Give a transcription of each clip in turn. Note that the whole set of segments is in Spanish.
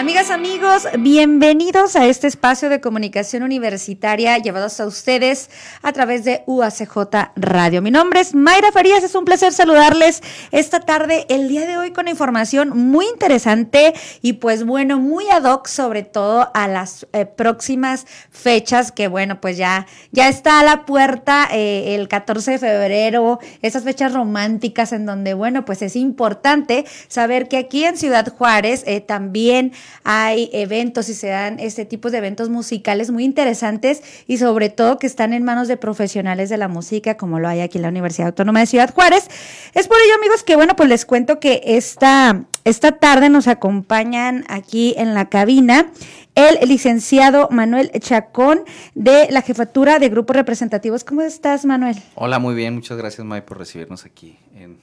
Amigas, amigos, bienvenidos a este espacio de comunicación universitaria llevados a ustedes a través de UACJ Radio. Mi nombre es Mayra Farías, es un placer saludarles esta tarde, el día de hoy con información muy interesante y pues bueno, muy ad hoc sobre todo a las eh, próximas fechas que bueno, pues ya, ya está a la puerta eh, el 14 de febrero, esas fechas románticas en donde bueno, pues es importante saber que aquí en Ciudad Juárez eh, también hay eventos y se dan este tipo de eventos musicales muy interesantes y sobre todo que están en manos de profesionales de la música, como lo hay aquí en la Universidad Autónoma de Ciudad Juárez. Es por ello, amigos, que bueno, pues les cuento que esta, esta tarde nos acompañan aquí en la cabina el licenciado Manuel Chacón de la jefatura de grupos representativos. ¿Cómo estás, Manuel? Hola, muy bien. Muchas gracias, May, por recibirnos aquí en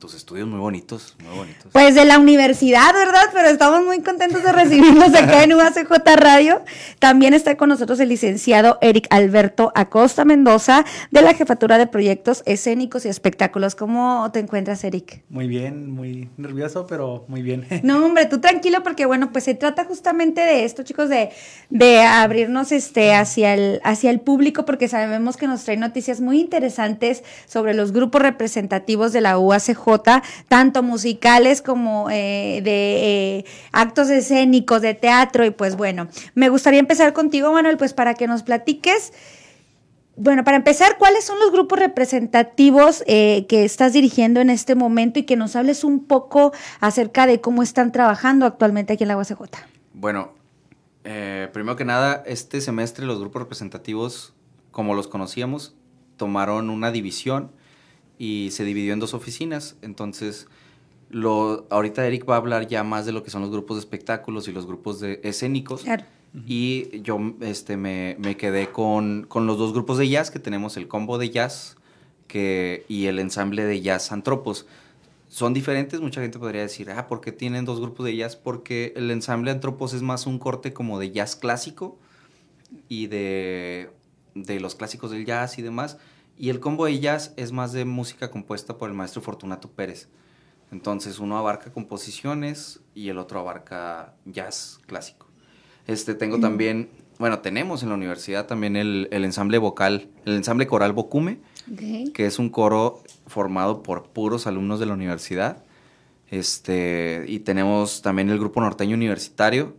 tus estudios muy bonitos, muy bonitos. Pues de la universidad, ¿verdad? Pero estamos muy contentos de recibirnos acá en UACJ Radio. También está con nosotros el licenciado Eric Alberto Acosta Mendoza de la Jefatura de Proyectos Escénicos y Espectáculos. ¿Cómo te encuentras, Eric? Muy bien, muy nervioso, pero muy bien. No, hombre, tú tranquilo porque bueno, pues se trata justamente de esto, chicos, de, de abrirnos este hacia el, hacia el público porque sabemos que nos trae noticias muy interesantes sobre los grupos representativos de la UACJ tanto musicales como eh, de eh, actos escénicos, de teatro. Y pues bueno, me gustaría empezar contigo, Manuel, pues para que nos platiques. Bueno, para empezar, ¿cuáles son los grupos representativos eh, que estás dirigiendo en este momento y que nos hables un poco acerca de cómo están trabajando actualmente aquí en la UACJ? Bueno, primero que nada, este semestre los grupos representativos, como los conocíamos, tomaron una división y se dividió en dos oficinas. Entonces, lo, ahorita Eric va a hablar ya más de lo que son los grupos de espectáculos y los grupos de escénicos. Y yo este, me, me quedé con, con, los dos grupos de jazz, que tenemos el combo de jazz que, y el ensamble de jazz Antropos. Son diferentes, mucha gente podría decir, ah, ¿por qué tienen dos grupos de jazz? Porque el ensamble Antropos es más un corte como de jazz clásico y de, de los clásicos del jazz y demás. Y el combo de jazz es más de música compuesta por el maestro Fortunato Pérez. Entonces uno abarca composiciones y el otro abarca jazz clásico. Este, tengo también, bueno, tenemos en la universidad también el, ensamble vocal, el ensamble coral Bocume, que es un coro formado por puros alumnos de la universidad. Este, y tenemos también el grupo norteño universitario,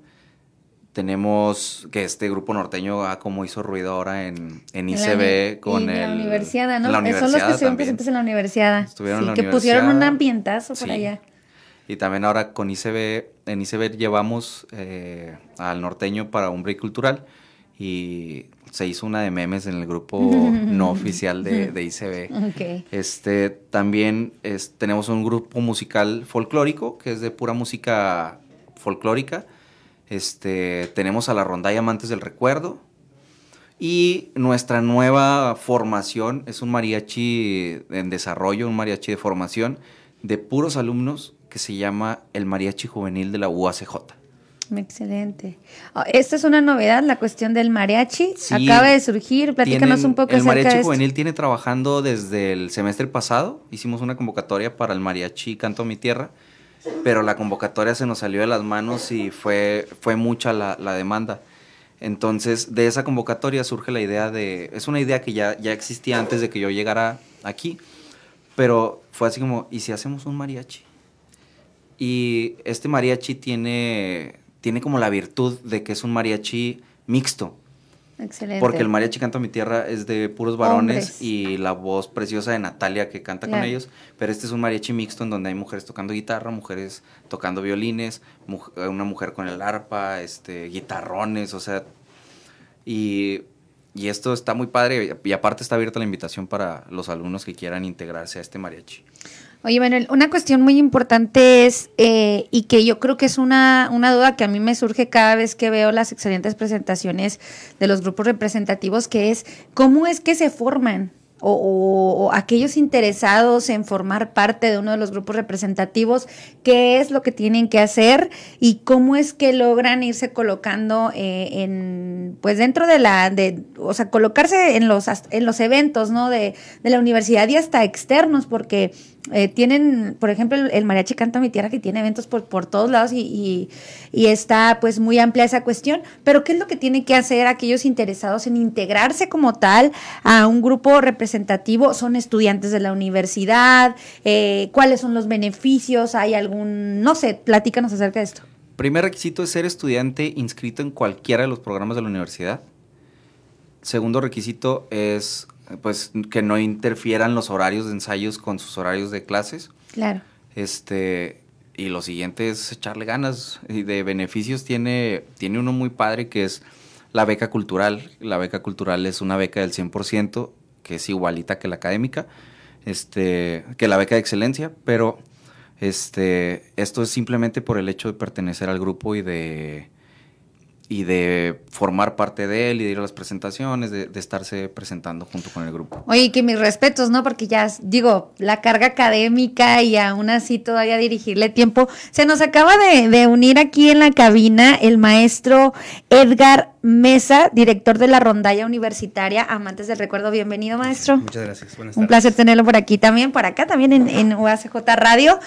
tenemos que este grupo norteño ha como hizo ruido ahora en, en ICB con el... La universidad, ¿no? La universidad Son los que estuvieron presentes en la universidad. Estuvieron en la que pusieron un ambientazo por allá. Y también ahora con ICB, en ICB llevamos eh, al norteño para un break cultural y se hizo una de memes en el grupo no oficial de, de ICB. Este, también es, tenemos un grupo musical folclórico que es de pura música folclórica este, tenemos a la rondalla Amantes del Recuerdo. Y nuestra nueva formación es un mariachi en desarrollo, un mariachi de formación de puros alumnos que se llama el Mariachi Juvenil de la UACJ. Excelente. Ah, esta es una novedad, la cuestión del mariachi. Acaba de surgir, platícanos un poco El Mariachi Juvenil tiene trabajando desde el semestre pasado. Hicimos una convocatoria para el Mariachi Canto a mi Tierra pero la convocatoria se nos salió de las manos y fue, fue mucha la, demanda. Entonces, de esa convocatoria surge la idea de, es una idea que ya, ya existía antes de que yo llegara aquí, pero fue así como, ¿y si hacemos un mariachi? Y este mariachi tiene, tiene como la virtud de que es un mariachi mixto. Excelente. Porque el mariachi Canto a mi tierra es de puros varones y la voz preciosa de Natalia que canta con ellos, pero este es un mariachi mixto en donde hay mujeres tocando guitarra, mujeres tocando violines, una mujer con el arpa, este, guitarrones, o sea, y, y esto está muy padre y aparte está abierta la invitación para los alumnos que quieran integrarse a este mariachi. Oye, Manuel, una cuestión muy importante es, eh, y que yo creo que es una, una duda que a mí me surge cada vez que veo las excelentes presentaciones de los grupos representativos, que es, ¿cómo es que se forman? o, aquellos interesados en formar parte de uno de los grupos representativos, qué es lo que tienen que hacer y cómo es que logran irse colocando eh, en, pues dentro de la, de, o sea, colocarse en los, en los eventos, ¿no? De, de la universidad y hasta externos, porque eh, tienen, por ejemplo, el, Mariachi Canta Mi Tierra que tiene eventos por, por todos lados y, y, está pues muy amplia esa cuestión, pero ¿qué es lo que tienen que hacer aquellos interesados en integrarse como tal a un grupo representativo? ¿Son estudiantes de la universidad? Eh, ¿Cuáles son los beneficios? ¿Hay algún, no sé, platícanos acerca de esto? Primer requisito es ser estudiante inscrito en cualquiera de los programas de la universidad. Segundo requisito es pues que no interfieran los horarios de ensayos con sus horarios de clases. Claro. Este, y lo siguiente es echarle ganas. Y de beneficios tiene, tiene uno muy padre que es la beca cultural. La beca cultural es una beca del 100%, que es igualita que la académica, este, que la beca de excelencia, pero este, esto es simplemente por el hecho de pertenecer al grupo y de y de formar parte de él y de ir a las presentaciones, de, estarse presentando junto con el grupo. Oye, que mis respetos, ¿no? Porque ya, digo, la carga académica y aún así todavía dirigirle tiempo. Se nos acaba de, de unir aquí en la cabina el maestro Edgar Mesa, director de la rondalla universitaria Amantes del Recuerdo. Bienvenido, maestro. Muchas gracias. Buenas Un placer tenerlo por aquí también, por acá también en, en UACJ Radio.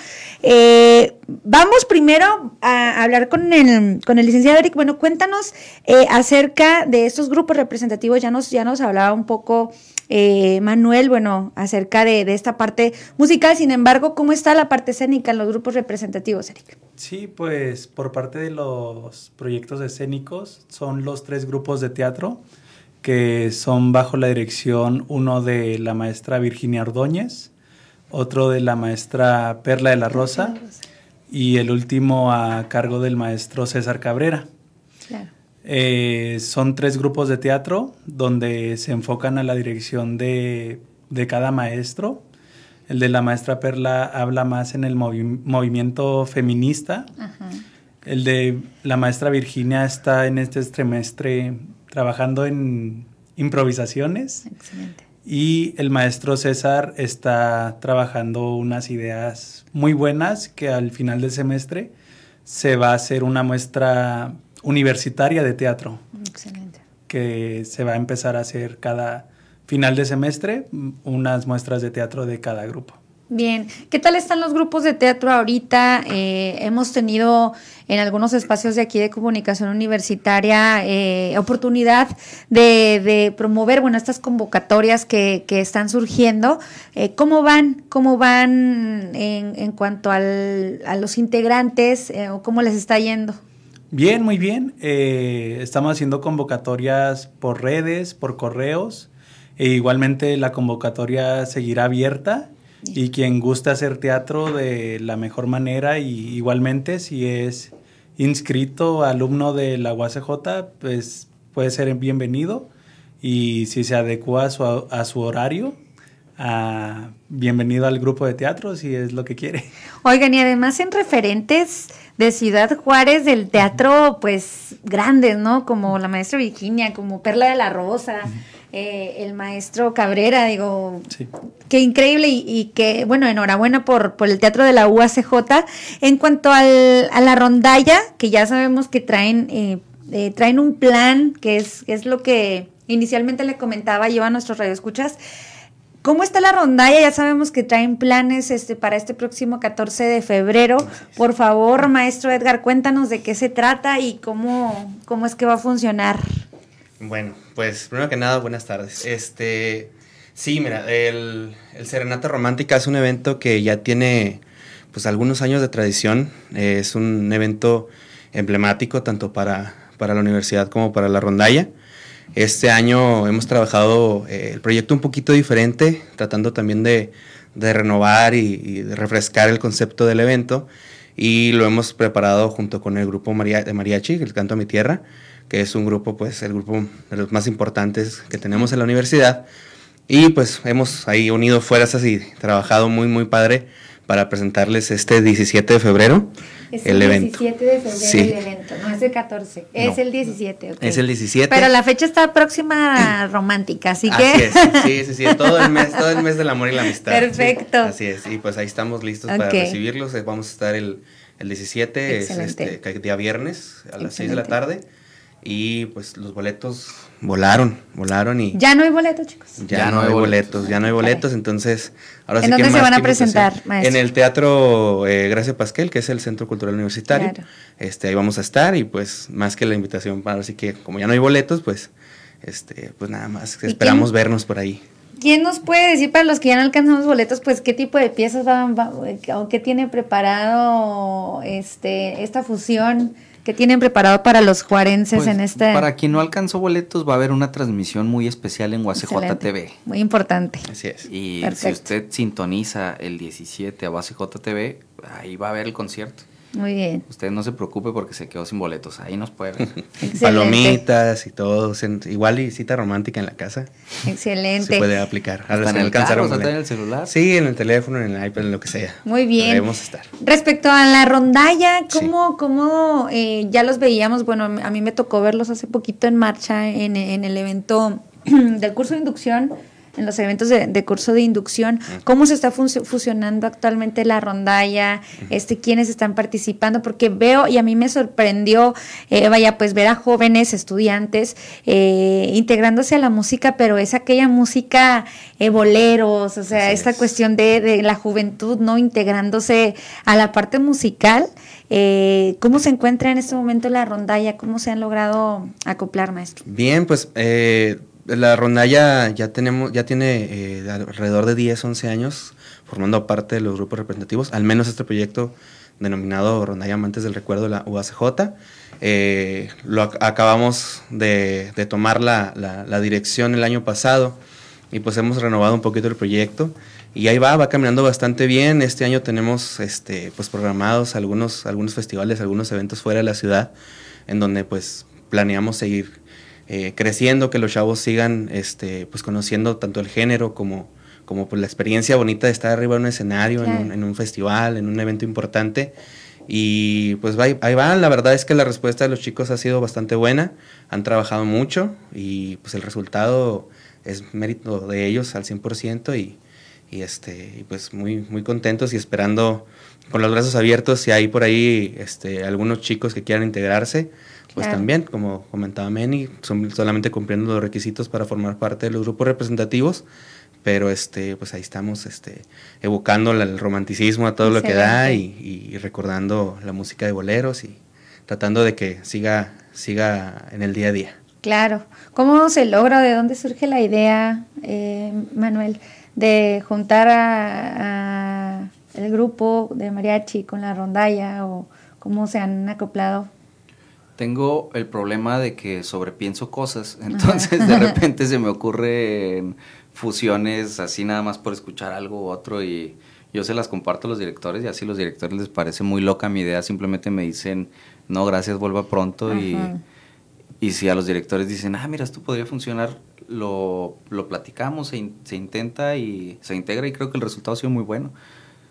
Eh, vamos primero a hablar con el, con el licenciado Eric. Bueno, cuéntanos eh, acerca de estos grupos representativos. Ya nos, ya nos hablaba un poco eh, Manuel, bueno, acerca de, esta parte musical. Sin embargo, ¿cómo está la parte escénica en los grupos representativos, Eric? Sí, pues por parte de los proyectos escénicos son los tres grupos de teatro que son bajo la dirección uno de la maestra Virginia Ordóñez, otro de la maestra Perla de la Rosa y el último a cargo del maestro César Cabrera. Claro. Eh, son tres grupos de teatro donde se enfocan a la dirección de, cada maestro. El de la maestra Perla habla más en el movimiento feminista. El de la maestra Virginia está en este trimestre trabajando en improvisaciones. Y el maestro César está trabajando unas ideas muy buenas que al final del semestre se va a hacer una muestra universitaria de teatro. Excelente. Que se va a empezar a hacer cada final de semestre unas muestras de teatro de cada grupo. Bien, ¿qué tal están los grupos de teatro ahorita? Eh, hemos tenido en algunos espacios de aquí de comunicación universitaria eh, oportunidad de, promover, bueno, estas convocatorias que, están surgiendo. Eh, ¿Cómo van? ¿Cómo van en, en cuanto al, a los integrantes o cómo les está yendo? Bien, muy bien. Eh, estamos haciendo convocatorias por redes, por correos. E igualmente la convocatoria seguirá abierta y quien guste hacer teatro de la mejor manera y igualmente si es inscrito alumno de la UACJ, pues puede ser bienvenido y si se adecua a su, a su horario, bienvenido al grupo de teatro si es lo que quiere. Oigan, y además en referentes de Ciudad Juárez del teatro, pues grandes, ¿no? Como la maestra Virginia, como Perla de la Rosa, eh, el maestro Cabrera, digo, qué increíble y, que, bueno, enhorabuena por, por el teatro de la UACJ. En cuanto al, a la rondalla, que ya sabemos que traen, eh, eh, traen un plan, que es, que es lo que inicialmente le comentaba yo a nuestros radioescuchas, ¿Cómo está la rondalla? Ya sabemos que traen planes este, para este próximo 14 de febrero. Por favor, maestro Edgar, cuéntanos de qué se trata y cómo, cómo es que va a funcionar. Bueno, pues primero que nada, buenas tardes. Este, sí, mira, el, Serenata Romántica es un evento que ya tiene pues algunos años de tradición. es un evento emblemático tanto para, para la universidad como para la rondalla. Este año hemos trabajado eh, el proyecto un poquito diferente, tratando también de, renovar y, refrescar el concepto del evento. Y lo hemos preparado junto con el grupo de mariachi, el Canto a mi Tierra, que es un grupo, pues, el grupo de los más importantes que tenemos en la universidad. Y pues hemos ahí unido fuerzas y trabajado muy, muy padre para presentarles este 17 de febrero Es el, el, evento. 17 de febrero Sí. el evento, no es el 14, es No. el 17. ok. Es el 17. Pero la fecha está próxima romántica, así que... Así es, sí, sí, sí, todo el mes, todo el mes del amor y la amistad. Perfecto. Así es, y pues ahí estamos listos para Ok. recibirlos. Vamos a estar el, el 17, es Excelente. este, ca- día viernes a las 6 de la Excelente. tarde. Y pues los boletos volaron, volaron y Ya no hay boleto, chicos. ya, no hay boletos, ya no hay boletos, entonces ahora ¿En sí que dónde se van a presentar, maestro? En el Teatro eh, Gracia Pasquel, que es el Centro Cultural Universitario. Claro. Este, ahí vamos a estar y pues más que la invitación para así que como ya no hay boletos, pues este, pues nada más ¿Y esperamos quién- vernos por ahí. ¿Quién nos puede decir para los que ya no alcanzamos boletos, pues qué tipo de piezas van, va- o qué tiene preparado este esta fusión? ¿Qué tienen preparado para los juarenses Pues, en este? Para quien no alcanzó boletos, va a haber una transmisión muy especial en UACJ. TV. Muy importante. Así es. Y si usted sintoniza el 17 a UACJ TV, ahí va a ver el concierto. Muy bien. Usted no se preocupe porque se quedó sin boletos. Ahí nos puede ver. Excelente. Palomitas y todo, igual y cita romántica en la casa. Excelente. Se puede aplicar. En se el alcanzaron carro, en el celular. Sí, en el teléfono, en el iPad, en lo que sea. Muy bien. Debemos estar. Respecto a la rondalla, ¿cómo, cómo eh, ya los veíamos? Bueno, a mí me tocó verlos hace poquito en marcha en, en el evento del curso de inducción, en los eventos de, de curso de inducción. ¿Cómo se está fusionando actualmente la rondalla? Este, ¿Quiénes están participando? Porque veo, y a mí me sorprendió, eh, vaya, pues ver a jóvenes estudiantes eh, integrándose a la música, pero es aquella música eh, boleros, o sea, Así esta es. cuestión de, de la juventud, ¿no? Integrándose a la parte musical. Eh, ¿Cómo se encuentra en este momento la rondalla? ¿Cómo se han logrado acoplar, maestro? Bien, pues eh, la rondalla ya tenemos, ya tiene eh, alrededor de 10, 11 años formando parte de los grupos representativos, al menos este proyecto denominado Rondalla Amantes del Recuerdo la UACJ. Eh, lo ac- acabamos de, de tomar la, la- la dirección el año pasado y pues hemos renovado un poquito el proyecto y ahí va, va caminando bastante bien. Este año tenemos este, pues programados algunos, algunos festivales, algunos eventos fuera de la ciudad en donde pues planeamos seguir eh, creciendo, que los chavos sigan este, pues conociendo tanto el género como, como pues, la experiencia bonita de estar arriba en un escenario, en, un, en un festival, en un evento importante. Y pues va- ahí va, la verdad es que la respuesta de los chicos ha sido bastante buena, han trabajado mucho y pues el resultado es mérito de ellos al 100% y, y, este, y pues muy, muy contentos y esperando con los brazos abiertos si hay por ahí este, algunos chicos que quieran integrarse, pues Claro. también, como comentaba Meni, son solamente cumpliendo los requisitos para formar parte de los grupos representativos, pero este, pues ahí estamos este, evocando el romanticismo a todo lo que da y, y recordando la música de boleros y tratando de que siga, siga en el día a día. Claro. ¿Cómo se logra? ¿De dónde surge la idea, eh, Manuel, de juntar a, a el grupo de mariachi con la rondalla o cómo se han acoplado? Tengo el problema de que sobrepienso cosas, entonces de repente se me ocurren fusiones así nada más por escuchar algo u otro y yo se las comparto a los directores y así los directores les parece muy loca mi idea, simplemente me dicen, no, gracias, vuelva pronto y, Ajá. y si a los directores dicen, ah, mira, esto podría funcionar, lo, lo platicamos, se, in- se intenta y se integra y creo que el resultado ha sido muy bueno.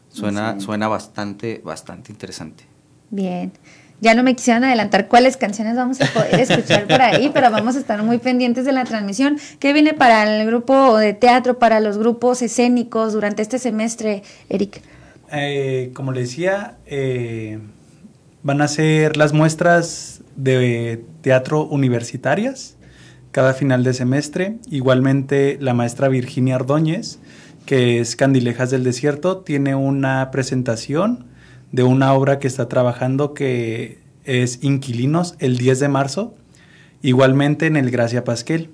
Suena, suena bastante, bastante interesante. Bien. Ya no me quisieron adelantar cuáles canciones vamos a poder escuchar por ahí, pero vamos a estar muy pendientes de la transmisión. ¿Qué viene para el grupo de teatro, para los grupos escénicos durante este semestre, Eric? Eh, como le decía, eh, van a ser las muestras de teatro universitarias cada final de semestre. Igualmente, la maestra Virginia Ordóñez, que es Candilejas del Desierto, tiene una presentación de una obra que está trabajando que es Inquilinos el 10 de marzo, igualmente en el Gracia Pasquel.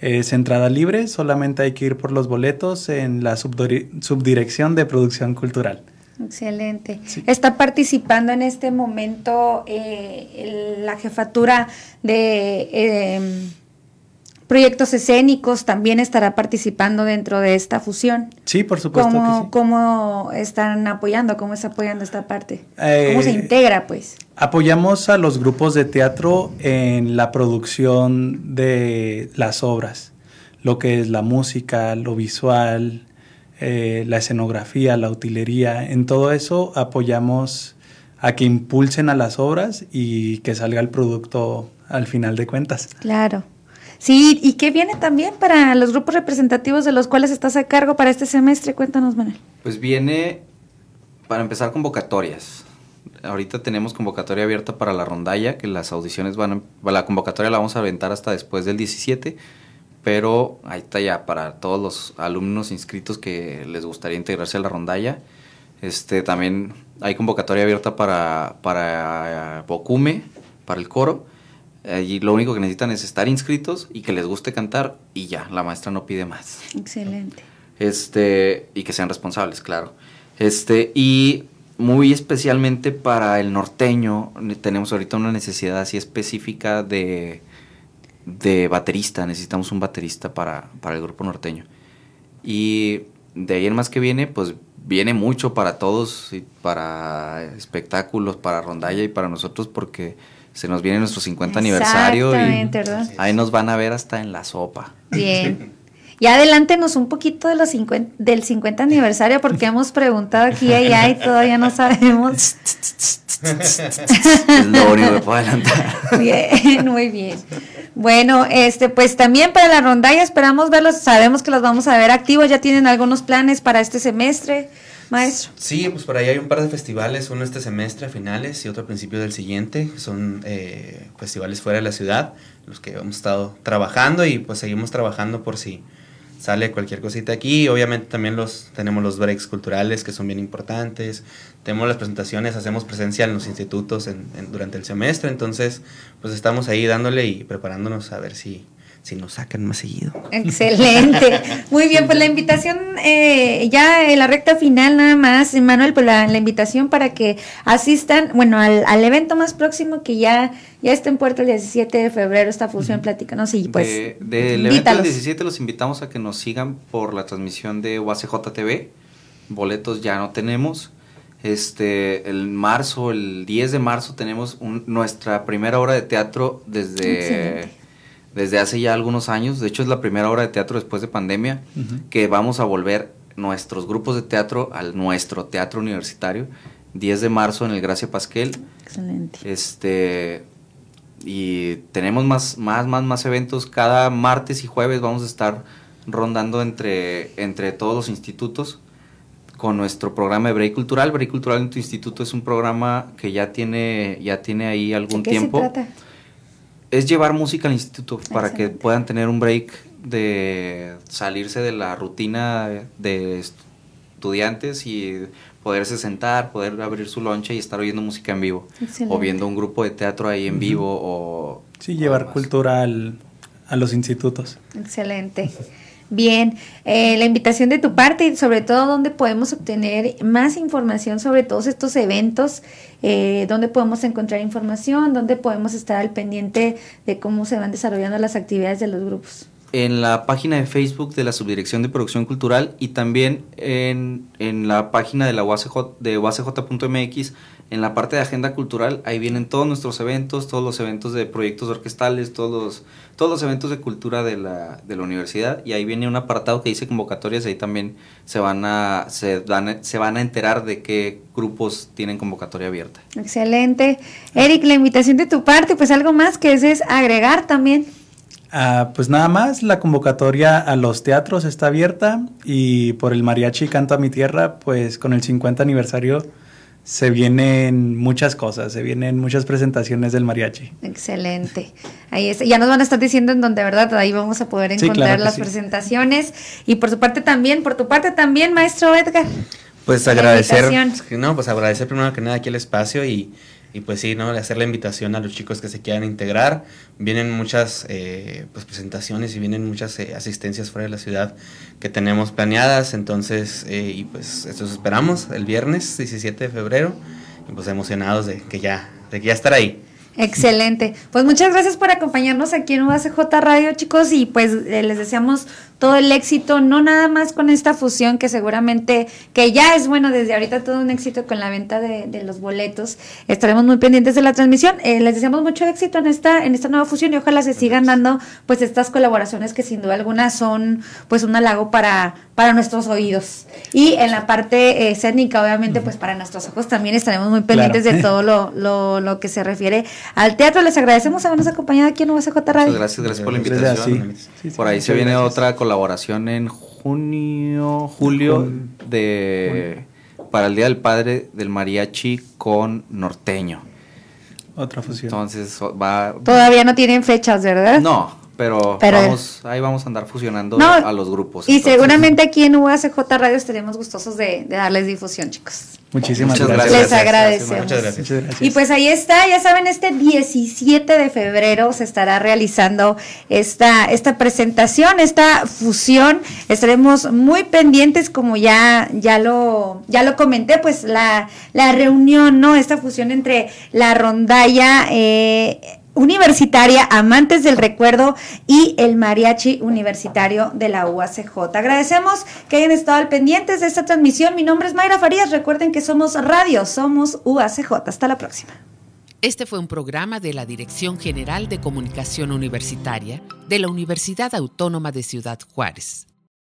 Es entrada libre, solamente hay que ir por los boletos en la subdirección de producción cultural. Excelente. Sí. Está participando en este momento eh, la jefatura de eh, proyectos escénicos, también estará participando dentro de esta fusión. Sí, por supuesto ¿Cómo, que sí. ¿Cómo están apoyando? ¿Cómo está apoyando esta parte? Eh, ¿Cómo se integra, pues? Apoyamos a los grupos de teatro en la producción de las obras, lo que es la música, lo visual, eh, la escenografía, la utilería, en todo eso apoyamos a que impulsen a las obras y que salga el producto al final de cuentas. Claro. Sí, y qué viene también para los grupos representativos de los cuales estás a cargo para este semestre. Cuéntanos, Manuel. Pues viene, para empezar, convocatorias. Ahorita tenemos convocatoria abierta para la rondalla, que las audiciones van a, la convocatoria la vamos a aventar hasta después del 17, pero ahí está ya para todos los alumnos inscritos que les gustaría integrarse a la rondalla. Este, también hay convocatoria abierta para, para Bocume, para el coro. Allí lo único que necesitan es estar inscritos y que les guste cantar y ya, la maestra no pide más. Excelente. Este, y que sean responsables, claro. Este, y muy especialmente para el norteño, tenemos ahorita una necesidad así específica de, de baterista. Necesitamos un baterista para, para el grupo norteño. Y de ahí en más que viene, pues viene mucho para todos, y para espectáculos, para rondalla y para nosotros, porque se nos viene nuestro 50 aniversario y ahí nos van a ver hasta en la sopa. Bien. Y adelántenos un poquito de los 50, del 50 aniversario porque hemos preguntado aquí y allá y todavía no sabemos. es lo único que puedo adelantar. Bien, muy bien. Bueno, este, pues también para la rondalla esperamos verlos, sabemos que los vamos a ver activos, ya tienen algunos planes para este semestre maestro. Sí, pues por ahí hay un par de festivales, uno este semestre a finales y otro a principio del siguiente. Son eh, festivales fuera de la ciudad, los que hemos estado trabajando y pues seguimos trabajando por si sale cualquier cosita aquí. Obviamente también los tenemos los breaks culturales que son bien importantes. Tenemos las presentaciones, hacemos presencia en los institutos durante el semestre. Entonces, pues estamos ahí dándole y preparándonos a ver si si nos sacan más seguido. Excelente. Muy bien, pues la invitación, eh, ya en la recta final nada más, Manuel, pues la, invitación para que asistan, bueno, al, evento más próximo que ya, ya está en puerto el 17 de febrero, esta función, platícanos y pues... del evento del 17 los invitamos a que nos sigan por la transmisión de UACJ TV, boletos ya no tenemos. Este, el marzo, el 10 de marzo tenemos nuestra primera obra de teatro desde desde hace ya algunos años. De hecho, es la primera obra de teatro después de pandemia que vamos a volver nuestros grupos de teatro al nuestro teatro universitario. 10 de marzo en el Gracia Pasquel. Excelente. Este y tenemos más más más más eventos cada martes y jueves vamos a estar rondando entre entre todos los institutos con nuestro programa de Break Cultural. Break Cultural en tu instituto es un programa que ya tiene ya tiene ahí algún ¿De qué tiempo. Se trata? Es llevar música al instituto para que puedan tener un break de salirse de la rutina de estudiantes y poderse sentar, poder abrir su lonche y estar oyendo música en vivo. O viendo un grupo de teatro ahí en vivo o... Sí, llevar cultura a los institutos. Excelente. Bien, eh, la invitación de tu parte y sobre todo dónde podemos obtener más información sobre todos estos eventos, eh, dónde podemos encontrar información, dónde podemos estar al pendiente de cómo se van desarrollando las actividades de los grupos. En la página de Facebook de la Subdirección de Producción Cultural y también en, en la página de la UACJ, de UACJ.mx en la parte de agenda cultural, ahí vienen todos nuestros eventos, todos los eventos de proyectos orquestales, todos los, todos los eventos de cultura de la, de la universidad, y ahí viene un apartado que dice convocatorias, ahí también se van a, se, dan, se van a enterar de qué grupos tienen convocatoria abierta. Excelente. Eric, la invitación de tu parte, pues algo más que es agregar también. Ah, pues nada más, la convocatoria a los teatros está abierta y por el mariachi Canto a mi Tierra, pues con el 50 aniversario se vienen muchas cosas, se vienen muchas presentaciones del mariachi. Excelente. Ahí es, ya nos van a estar diciendo en donde, ¿verdad? Ahí vamos a poder encontrar las presentaciones. Y por su parte también, por tu parte también, maestro Edgar. Pues agradecer, no, pues agradecer primero que nada aquí el espacio y y pues sí, ¿no? Hacer la invitación a los chicos que se quieran integrar. Vienen muchas eh, pues presentaciones y vienen muchas eh, asistencias fuera de la ciudad que tenemos planeadas. Entonces, eh, y pues eso esperamos el viernes 17 de febrero. Y pues emocionados de que ya, de que ya estar ahí. Excelente. Pues muchas gracias por acompañarnos aquí en UACJ Radio, chicos, y pues eh, les deseamos todo el éxito, no nada más con esta fusión que seguramente, que ya es bueno desde ahorita todo un éxito con la venta de, los boletos. Estaremos muy pendientes de la transmisión. Eh, les deseamos mucho éxito en esta, en esta nueva fusión y ojalá se sigan dando pues estas colaboraciones que sin duda alguna son pues un halago para, para nuestros oídos. Y en la parte eh, escénica, obviamente, pues para nuestros ojos también estaremos muy pendientes de todo lo, lo, lo, que se refiere al teatro. Les agradecemos habernos acompañado aquí en UACJ Radio. gracias, gracias por la invitación. por ahí se viene otra colaboración en junio, julio, de para el Día del Padre del Mariachi con Norteño. Otra fusión. Entonces va... Todavía no tienen fechas, ¿verdad? No, pero, vamos, ahí vamos a andar fusionando a los grupos. Y seguramente aquí en UACJ Radio estaremos gustosos de, darles difusión, chicos. Muchísimas gracias. Les agradecemos. Muchas gracias. Y pues ahí está, ya saben, este 17 de febrero se estará realizando esta, esta presentación, esta fusión. Estaremos muy pendientes, como ya, ya, lo, ya lo comenté, pues la, la reunión, ¿no? Esta fusión entre la rondalla. Eh, universitaria, amantes del recuerdo y el mariachi universitario de la UACJ. Agradecemos que hayan estado al pendientes de esta transmisión. Mi nombre es Mayra Farías. Recuerden que somos radio, somos UACJ. Hasta la próxima. Este fue un programa de la Dirección General de Comunicación Universitaria de la Universidad Autónoma de Ciudad Juárez.